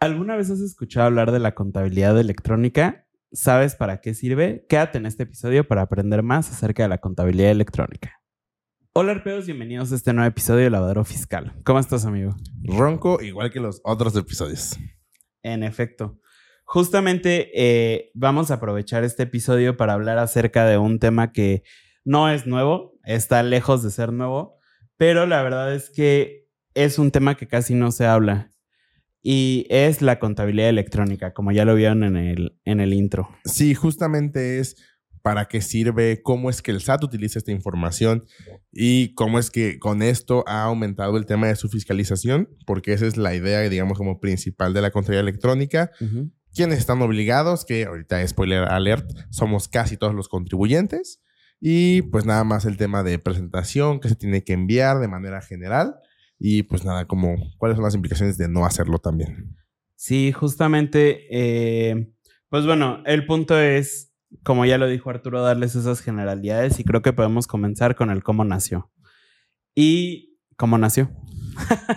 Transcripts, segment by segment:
¿Alguna vez has escuchado hablar de la contabilidad electrónica? ¿Sabes para qué sirve? Quédate en este episodio para aprender más acerca de la contabilidad electrónica. Hola arpeos, bienvenidos a este nuevo episodio de Lavadero Fiscal. ¿Cómo estás, amigo? Ronco, igual que los otros episodios. En efecto. Justamente eh, vamos a aprovechar este episodio para hablar acerca de un tema que no es nuevo, está lejos de ser nuevo, pero la verdad es que es un tema que casi no se habla y es la contabilidad electrónica, como ya lo vieron en el, en el intro. Sí, justamente es para qué sirve, cómo es que el SAT utiliza esta información y cómo es que con esto ha aumentado el tema de su fiscalización, porque esa es la idea, digamos, como principal de la contabilidad electrónica. Quienes están obligados, que ahorita spoiler alert, somos casi todos los contribuyentes. Y pues nada más el tema de presentación que se tiene que enviar de manera general y pues nada, como cuáles son las implicaciones de no hacerlo también. Sí, justamente, eh, pues bueno, el punto es, como ya lo dijo Arturo, darles esas generalidades y creo que podemos comenzar con el cómo nació. ¿Y cómo nació?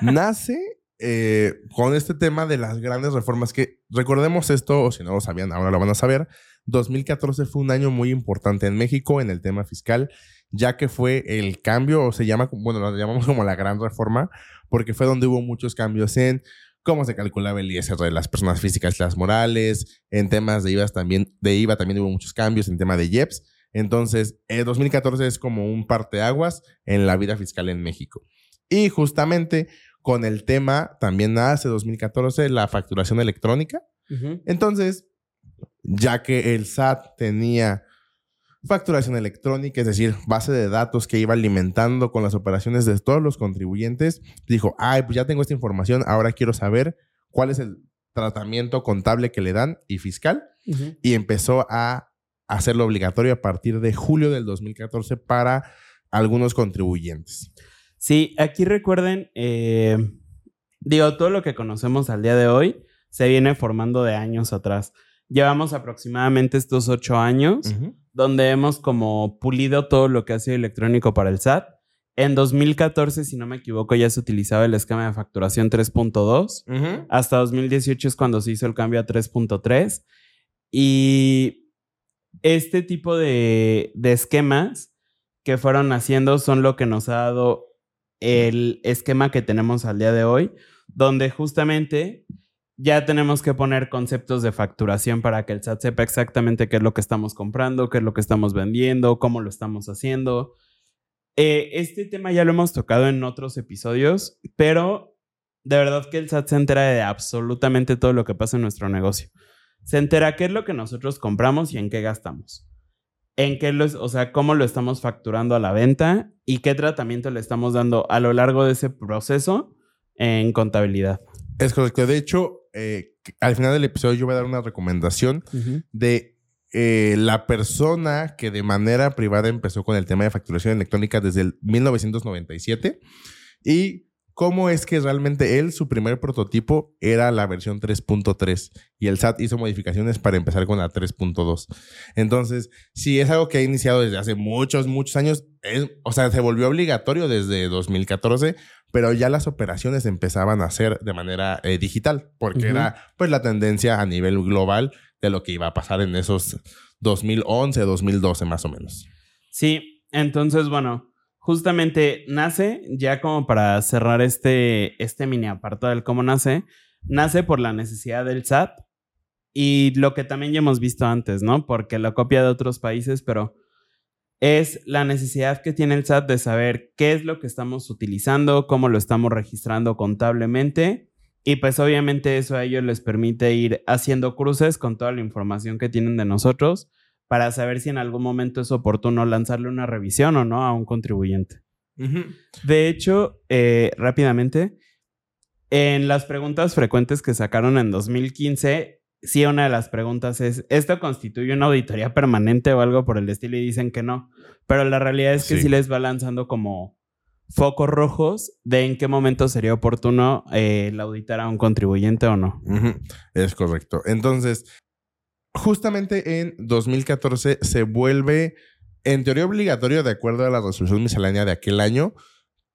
Nace eh, con este tema de las grandes reformas que recordemos esto, o si no lo sabían, ahora lo van a saber. 2014 fue un año muy importante en México en el tema fiscal ya que fue el cambio, o se llama, bueno, lo llamamos como la gran reforma, porque fue donde hubo muchos cambios en cómo se calculaba el ISR de las personas físicas y las morales, en temas de IVA también, de IVA también hubo muchos cambios, en tema de IEPS. Entonces, el 2014 es como un parteaguas en la vida fiscal en México. Y justamente con el tema, también nace 2014 la facturación electrónica. Entonces, ya que el SAT tenía facturación electrónica, es decir, base de datos que iba alimentando con las operaciones de todos los contribuyentes, dijo, ay, pues ya tengo esta información, ahora quiero saber cuál es el tratamiento contable que le dan y fiscal, y empezó a hacerlo obligatorio a partir de julio del 2014 para algunos contribuyentes. Sí, aquí recuerden, eh, digo, todo lo que conocemos al día de hoy se viene formando de años atrás. Llevamos aproximadamente estos ocho años donde hemos como pulido todo lo que ha sido electrónico para el SAT. En 2014, si no me equivoco, ya se utilizaba el esquema de facturación 3.2. Hasta 2018 es cuando se hizo el cambio a 3.3. Y este tipo de, de esquemas que fueron haciendo son lo que nos ha dado el esquema que tenemos al día de hoy, donde justamente ya tenemos que poner conceptos de facturación para que el SAT sepa exactamente qué es lo que estamos comprando, qué es lo que estamos vendiendo, cómo lo estamos haciendo. Eh, este tema ya lo hemos tocado en otros episodios, pero de verdad que el SAT se entera de absolutamente todo lo que pasa en nuestro negocio. Se entera qué es lo que nosotros compramos y en qué gastamos. En qué lo, o sea, cómo lo estamos facturando a la venta y qué tratamiento le estamos dando a lo largo de ese proceso en contabilidad. Es correcto. De hecho, eh, al final del episodio yo voy a dar una recomendación de eh, la persona que de manera privada empezó con el tema de facturación electrónica desde el 1997 y cómo es que realmente él, su primer prototipo era la versión 3.3 y el SAT hizo modificaciones para empezar con la 3.2. Entonces, si es algo que ha iniciado desde hace muchos, muchos años, o sea, se volvió obligatorio desde 2014, pero ya las operaciones empezaban a hacer de manera eh, digital, porque era pues la tendencia a nivel global de lo que iba a pasar en esos 2011, 2012 más o menos. Sí, entonces bueno, justamente nace, ya como para cerrar este, este mini apartado del cómo nace, nace por la necesidad del SAT y lo que también ya hemos visto antes, ¿no? Porque lo copia de otros países, pero es la necesidad que tiene el SAT de saber qué es lo que estamos utilizando, cómo lo estamos registrando contablemente. Y pues obviamente eso a ellos les permite ir haciendo cruces con toda la información que tienen de nosotros para saber si en algún momento es oportuno lanzarle una revisión o no a un contribuyente. De hecho, eh, rápidamente, en las preguntas frecuentes que sacaron en 2015, sí una de las preguntas es, ¿esto constituye una auditoría permanente o algo por el estilo? Y dicen que no. Pero la realidad es que sí, les va lanzando como focos rojos de en qué momento sería oportuno eh, el auditar a un contribuyente o no. Es correcto. Entonces, justamente en 2014 se vuelve, en teoría, obligatorio, de acuerdo a la resolución miscelánea de aquel año,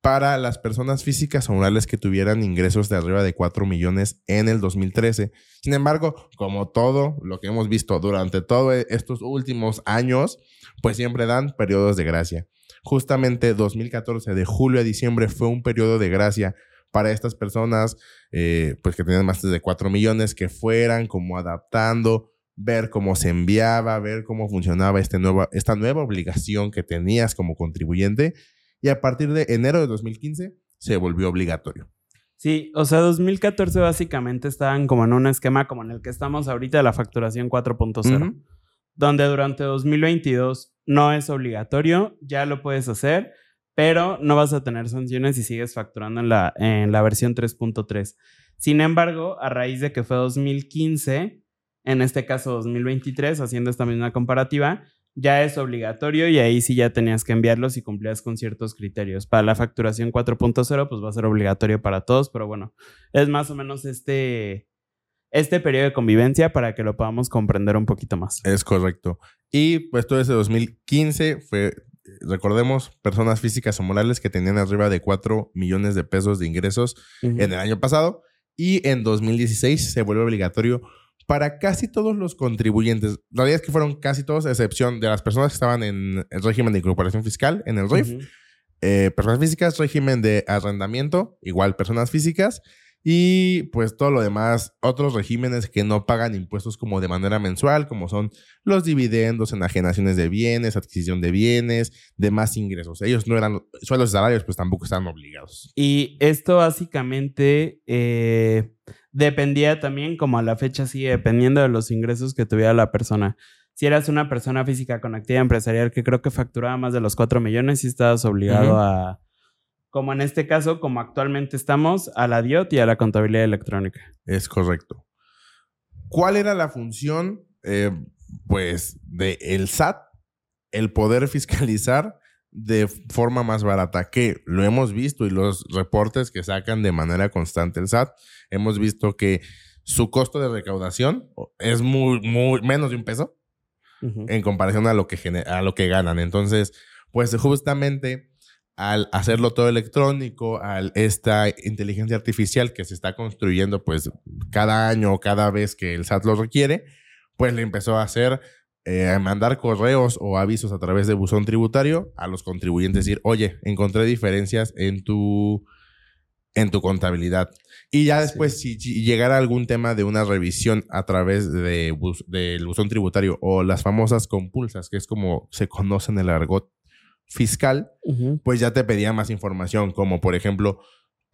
para las personas físicas o morales que tuvieran ingresos de arriba de 4 millones en el 2013. Sin embargo, como todo lo que hemos visto durante todos estos últimos años, pues siempre dan periodos de gracia. Justamente 2014, de julio a diciembre, fue un periodo de gracia para estas personas, eh, pues que tenían más de 4 millones, que fueran como adaptando, ver cómo se enviaba, ver cómo funcionaba este nueva, esta nueva obligación que tenías como contribuyente y a partir de enero de 2015 se volvió obligatorio. Sí, o sea, 2014 básicamente estaban como en un esquema como en el que estamos ahorita de la facturación 4.0, donde durante 2022 no es obligatorio, ya lo puedes hacer, pero no vas a tener sanciones si sigues facturando en la, en la versión 3.3. Sin embargo, a raíz de que fue 2015, en este caso 2023, haciendo esta misma comparativa, ya es obligatorio y ahí sí ya tenías que enviarlos y cumplías con ciertos criterios. Para la facturación 4.0, pues va a ser obligatorio para todos, pero bueno, es más o menos este, este periodo de convivencia para que lo podamos comprender un poquito más. Es correcto. Y pues todo ese 2015 fue, recordemos, personas físicas o morales que tenían arriba de 4 millones de pesos de ingresos en el año pasado y en 2016 se vuelve obligatorio para casi todos los contribuyentes. La realidad es que fueron casi todos, a excepción de las personas que estaban en el régimen de incorporación fiscal, en el RIF. Eh, personas físicas, régimen de arrendamiento, igual personas físicas. Y pues todo lo demás, otros regímenes que no pagan impuestos como de manera mensual, como son los dividendos, enajenaciones de bienes, adquisición de bienes, demás ingresos. Ellos no eran sueldos y salarios, pues tampoco estaban obligados. Y esto básicamente eh, dependía también, como a la fecha sigue dependiendo de los ingresos que tuviera la persona. Si eras una persona física con actividad empresarial que creo que facturaba más de los 4 millones, y estabas obligado a, como en este caso, como actualmente estamos, a la DIOT y a la contabilidad electrónica. Es correcto. ¿Cuál era la función, eh, pues, del el SAT? El poder fiscalizar de forma más barata, que lo hemos visto y los reportes que sacan de manera constante el SAT, hemos visto que su costo de recaudación es muy, muy menos de un peso en comparación a lo, que a lo que ganan. Entonces, pues justamente al hacerlo todo electrónico, al esta inteligencia artificial que se está construyendo pues cada año o cada vez que el SAT lo requiere, pues le empezó a hacer eh, mandar correos o avisos a través de buzón tributario a los contribuyentes, decir, oye, encontré diferencias en tu, en tu contabilidad. Y ya después, si, llegara algún tema de una revisión a través de del buzón tributario o las famosas compulsas, que es como se conoce en el argot fiscal, pues ya te pedía más información, como por ejemplo,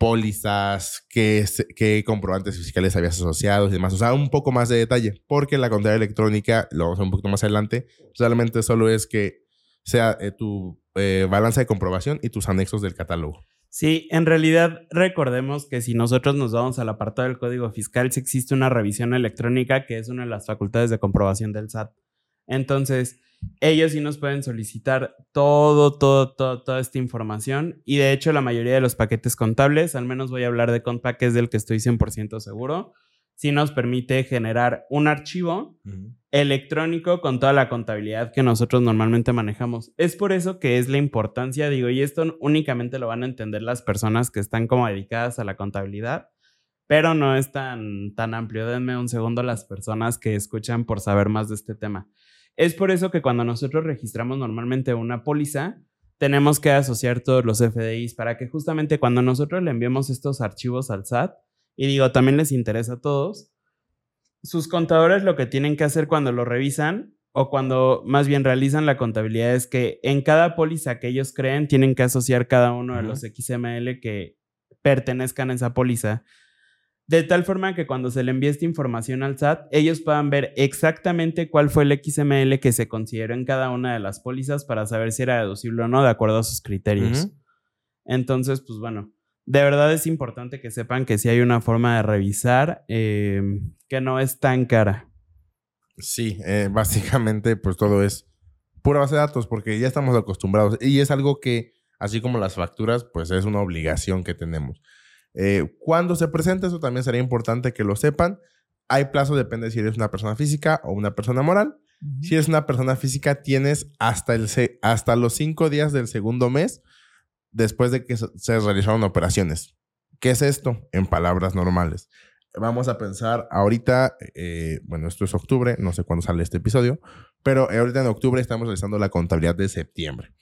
pólizas, qué, comprobantes fiscales habías asociado y demás. O sea, un poco más de detalle, porque la contabilidad electrónica, lo vamos a ver un poquito más adelante, realmente solo es que sea eh, tu eh, balanza de comprobación y tus anexos del catálogo. Sí, en realidad recordemos que si nosotros nos vamos al apartado del Código Fiscal, sí existe una revisión electrónica que es una de las facultades de comprobación del SAT. Entonces, ellos sí nos pueden solicitar todo, todo, todo, toda esta información. Y de hecho, la mayoría de los paquetes contables, al menos voy a hablar de Compact, que es del que estoy 100% seguro, sí nos permite generar un archivo electrónico con toda la contabilidad que nosotros normalmente manejamos. Es por eso que es la importancia, digo, y esto únicamente lo van a entender las personas que están como dedicadas a la contabilidad, pero no es tan, tan amplio. Denme un segundo las personas que escuchan por saber más de este tema. Es por eso que cuando nosotros registramos normalmente una póliza, tenemos que asociar todos los FDIs para que justamente cuando nosotros le enviemos estos archivos al SAT, y digo, también les interesa a todos, sus contadores lo que tienen que hacer cuando lo revisan o cuando más bien realizan la contabilidad es que en cada póliza que ellos creen tienen que asociar cada uno de los XML que pertenezcan a esa póliza de tal forma que cuando se le envíe esta información al SAT, ellos puedan ver exactamente cuál fue el XML que se consideró en cada una de las pólizas para saber si era deducible o no de acuerdo a sus criterios. Entonces, pues bueno, de verdad es importante que sepan que sí hay una forma de revisar em, que no es tan cara. Sí, eh, básicamente pues todo es pura base de datos porque ya estamos acostumbrados y es algo que, así como las facturas, pues es una obligación que tenemos. Eh, cuando se presenta, eso también sería importante que lo sepan. Hay plazo, depende si eres una persona física o una persona moral. Si eres una persona física, tienes hasta, el hasta los cinco días del segundo mes después de que se realizaron operaciones. ¿Qué es esto? En palabras normales. Vamos a pensar ahorita, eh, bueno, esto es octubre, no sé cuándo sale este episodio, pero ahorita en octubre estamos realizando la contabilidad de septiembre.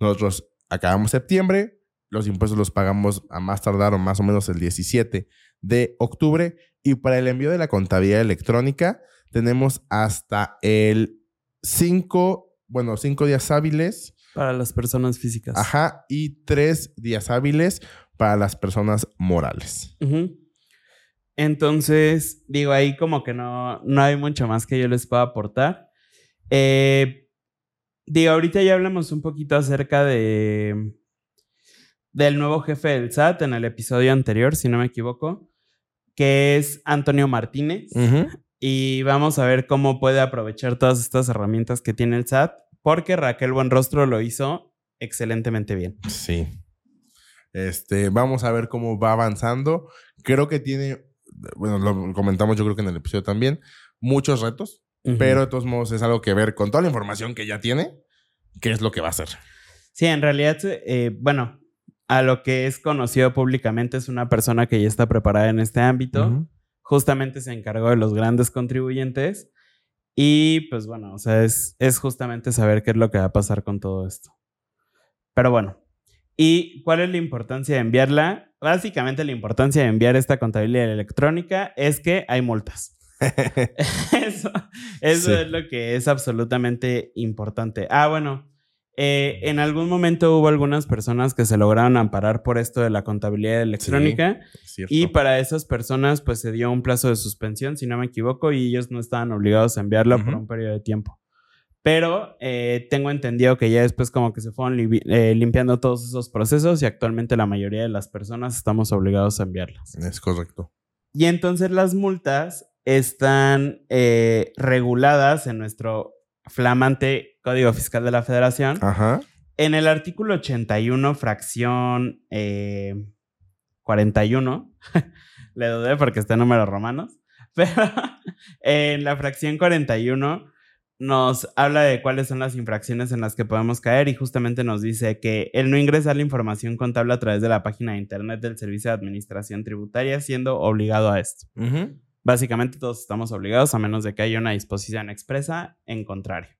Nosotros acabamos septiembre, los impuestos los pagamos a más tardar o más o menos el 17 de octubre y para el envío de la contabilidad electrónica tenemos hasta el 5, bueno, 5 días hábiles. Para las personas físicas. Ajá, y 3 días hábiles para las personas morales. Entonces, digo, ahí como que no, no hay mucho más que yo les pueda aportar. Eh, digo, ahorita ya hablamos un poquito acerca de del nuevo jefe del SAT en el episodio anterior, si no me equivoco, que es Antonio Martínez. Y vamos a ver cómo puede aprovechar todas estas herramientas que tiene el SAT, porque Raquel Buenrostro lo hizo excelentemente bien. Sí. Este, vamos a ver cómo va avanzando. Creo que tiene, bueno, lo comentamos yo creo que en el episodio también, muchos retos, pero de todos modos es algo que ver con toda la información que ya tiene, qué es lo que va a hacer. Sí, en realidad, eh, bueno, a lo que es conocido públicamente es una persona que ya está preparada en este ámbito. Justamente se encargó de los grandes contribuyentes. Y pues bueno, o sea, es, es justamente saber qué es lo que va a pasar con todo esto. Pero bueno, ¿y cuál es la importancia de enviarla? Básicamente la importancia de enviar esta contabilidad electrónica es que hay multas. eso, eso es lo que es absolutamente importante. Ah, bueno, eh, en algún momento hubo algunas personas que se lograron amparar por esto de la contabilidad electrónica y para esas personas pues se dio un plazo de suspensión, si no me equivoco, y ellos no estaban obligados a enviarlo por un periodo de tiempo. Pero eh, tengo entendido que ya después como que se fueron eh, limpiando todos esos procesos y actualmente la mayoría de las personas estamos obligados a enviarlas. Es correcto. Y entonces las multas están reguladas en nuestro flamante Código Fiscal de la Federación. Ajá. En el artículo 81, fracción 41, eh, le dudé porque está en números romanos, pero en la fracción 41 nos habla de cuáles son las infracciones en las que podemos caer y justamente nos dice que el no ingresar la información contable a través de la página de internet del Servicio de Administración Tributaria siendo obligado a esto. Básicamente todos estamos obligados a menos de que haya una disposición expresa en contrario.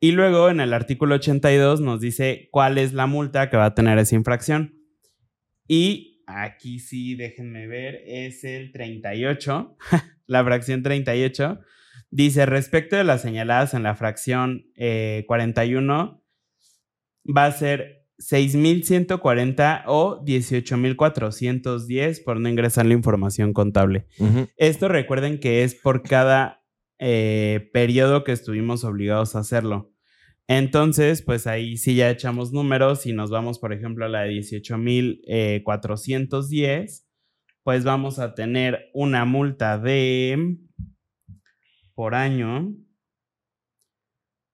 Y luego en el artículo 82 nos dice cuál es la multa que va a tener esa infracción. Y aquí sí, déjenme ver, es el 38, la fracción 38. Dice, respecto de las señaladas en la fracción 41, eh, va a ser 6.140 o 18.410 por no ingresar la información contable. Esto recuerden que es por cada eh, periodo que estuvimos obligados a hacerlo. Entonces, pues ahí sí ya echamos números y nos vamos, por ejemplo, a la de 18.410, pues vamos a tener una multa de por año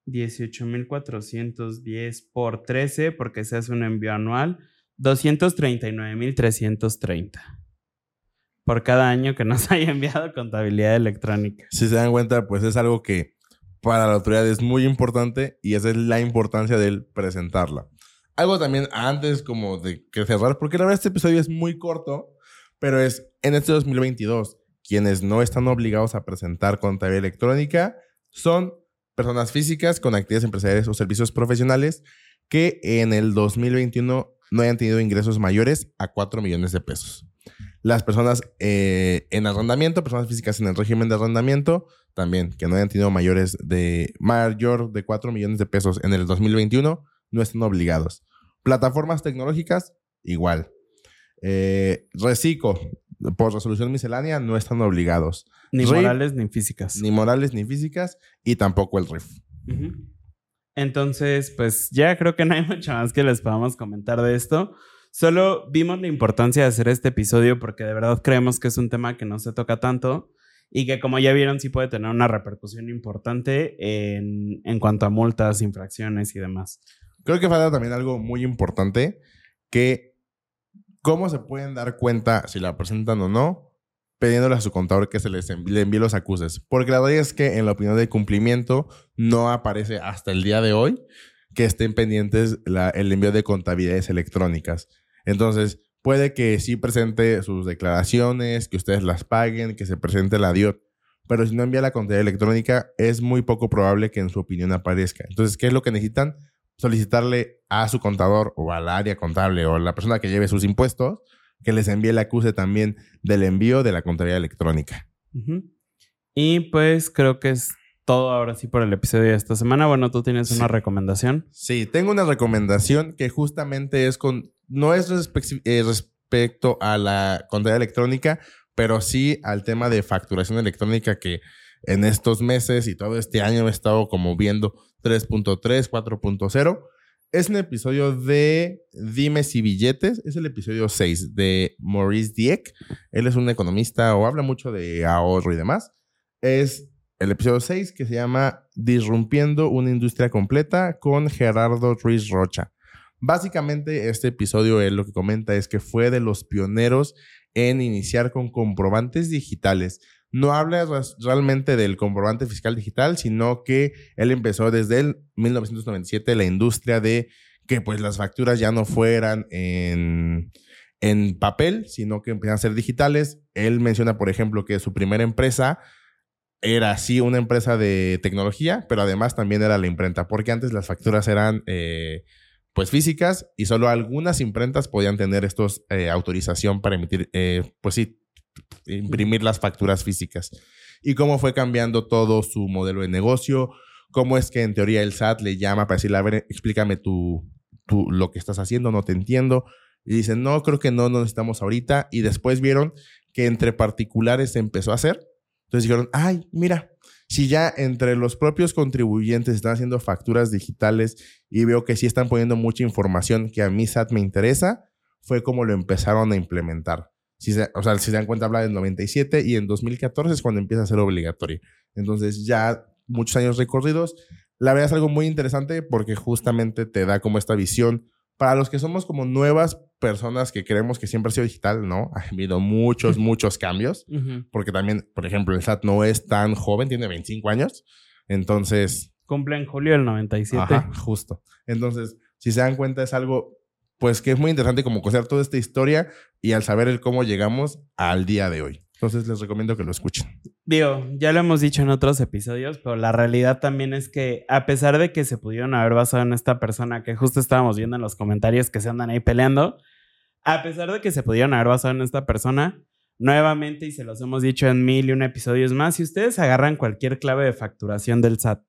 18.410 por 13, porque se hace un envío anual, 239.330 por cada año que nos haya enviado contabilidad electrónica. Si se dan cuenta, pues es algo que para la autoridad es muy importante y esa es la importancia de presentarla. Algo también antes como de que cerrar, porque la verdad este episodio es muy corto, pero es en este 2022, quienes no están obligados a presentar contabilidad electrónica son personas físicas con actividades empresariales o servicios profesionales que en el 2021 no hayan tenido ingresos mayores a 4 millones de pesos. Las personas eh, en arrendamiento, personas físicas en el régimen de arrendamiento, también que no hayan tenido mayores de mayor de 4 millones de pesos en el 2021, no están obligados. Plataformas tecnológicas, igual. Eh, reciclo, por resolución miscelánea, no están obligados. Ni morales ni físicas. Ni morales ni físicas y tampoco el RIF. Entonces, pues ya creo que no hay mucho más que les podamos comentar de esto. Solo vimos la importancia de hacer este episodio porque de verdad creemos que es un tema que no se toca tanto y que como ya vieron sí puede tener una repercusión importante en, en cuanto a multas, infracciones y demás. Creo que falta también algo muy importante que cómo se pueden dar cuenta si la presentan o no pidiéndole a su contador que se les envíe, le envíe los acuses. Porque la verdad es que en la opinión de cumplimiento no aparece hasta el día de hoy que estén pendientes el envío de contabilidades electrónicas. Entonces, puede que sí presente sus declaraciones, que ustedes las paguen, que se presente la DIOT, pero si no envía la contabilidad electrónica, es muy poco probable que en su opinión aparezca. Entonces, ¿qué es lo que necesitan? Solicitarle a su contador o al área contable o a la persona que lleve sus impuestos que les envíe el acuse también del envío de la contabilidad electrónica. Y pues creo que es todo ahora sí por el episodio de esta semana. Bueno, tú tienes una recomendación. Sí, tengo una recomendación que justamente es con, no es eh, respecto a la contabilidad electrónica, pero sí al tema de facturación electrónica que en estos meses y todo este año he estado como viendo 3.3, 4.0. Es un episodio de Dimes y Billetes. Es el episodio 6 de Maurice Dieck. Él es un economista o habla mucho de ahorro y demás. Es el episodio 6 que se llama Disrumpiendo una industria completa con Gerardo Ruiz Rocha. Básicamente este episodio él lo que comenta es que fue de los pioneros en iniciar con comprobantes digitales. No habla realmente del comprobante fiscal digital, sino que él empezó desde el 1997 la industria de que pues las facturas ya no fueran en, en papel, sino que empezaran a ser digitales. Él menciona, por ejemplo, que su primera empresa era sí una empresa de tecnología, pero además también era la imprenta, porque antes las facturas eran eh, pues físicas y solo algunas imprentas podían tener estos eh, autorización para emitir, eh, pues sí, imprimir las facturas físicas. Y cómo fue cambiando todo su modelo de negocio, cómo es que en teoría el SAT le llama para decirle, a ver, explícame tu, tu, lo que estás haciendo, no te entiendo. Y dicen, no, creo que no, no necesitamos ahorita. Y después vieron que entre particulares se empezó a hacer entonces dijeron, ay, mira, si ya entre los propios contribuyentes están haciendo facturas digitales y veo que sí están poniendo mucha información que a mí SAT me interesa, fue como lo empezaron a implementar. Si o sea, si se dan cuenta, habla del 97 y en 2014 es cuando empieza a ser obligatorio. Entonces ya muchos años recorridos. La verdad es algo muy interesante porque justamente te da como esta visión para los que somos como nuevas personas que creemos que siempre ha sido digital, ¿no? Ha habido muchos, muchos cambios, porque también, por ejemplo, el SAT no es tan joven, tiene 25 años, entonces... Cumple en julio del 97. Ajá, justo. Entonces, si se dan cuenta, es algo, pues que es muy interesante como conocer toda esta historia y al saber el cómo llegamos al día de hoy. Entonces les recomiendo que lo escuchen. Digo, ya lo hemos dicho en otros episodios, pero la realidad también es que a pesar de que se pudieron haber basado en esta persona que justo estábamos viendo en los comentarios que se andan ahí peleando, a pesar de que se pudieron haber basado en esta persona, nuevamente, y se los hemos dicho en mil y un episodios más, si ustedes agarran cualquier clave de facturación del SAT,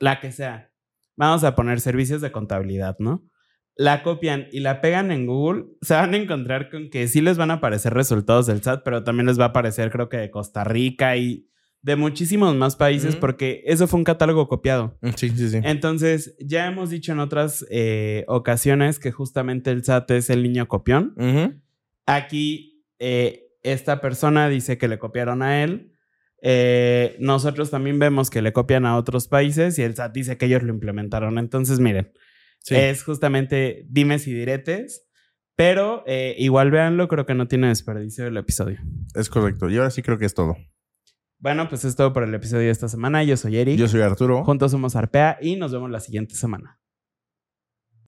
la que sea, vamos a poner servicios de contabilidad, ¿no? La copian y la pegan en Google, se van a encontrar con que sí les van a aparecer resultados del SAT, pero también les va a aparecer creo que de Costa Rica y de muchísimos más países porque eso fue un catálogo copiado. Mm, sí, sí, sí. Entonces, ya hemos dicho en otras eh, ocasiones que justamente el SAT es el niño copión. Aquí, eh, esta persona dice que le copiaron a él. Eh, nosotros también vemos que le copian a otros países y el SAT dice que ellos lo implementaron. Entonces, miren, es justamente dimes y diretes. Pero eh, igual véanlo, creo que no tiene desperdicio el episodio. Es correcto. Y ahora sí creo que es todo. Bueno, pues es todo por el episodio de esta semana. Yo soy Eric. Yo soy Arturo. Juntos somos Arpea y nos vemos la siguiente semana.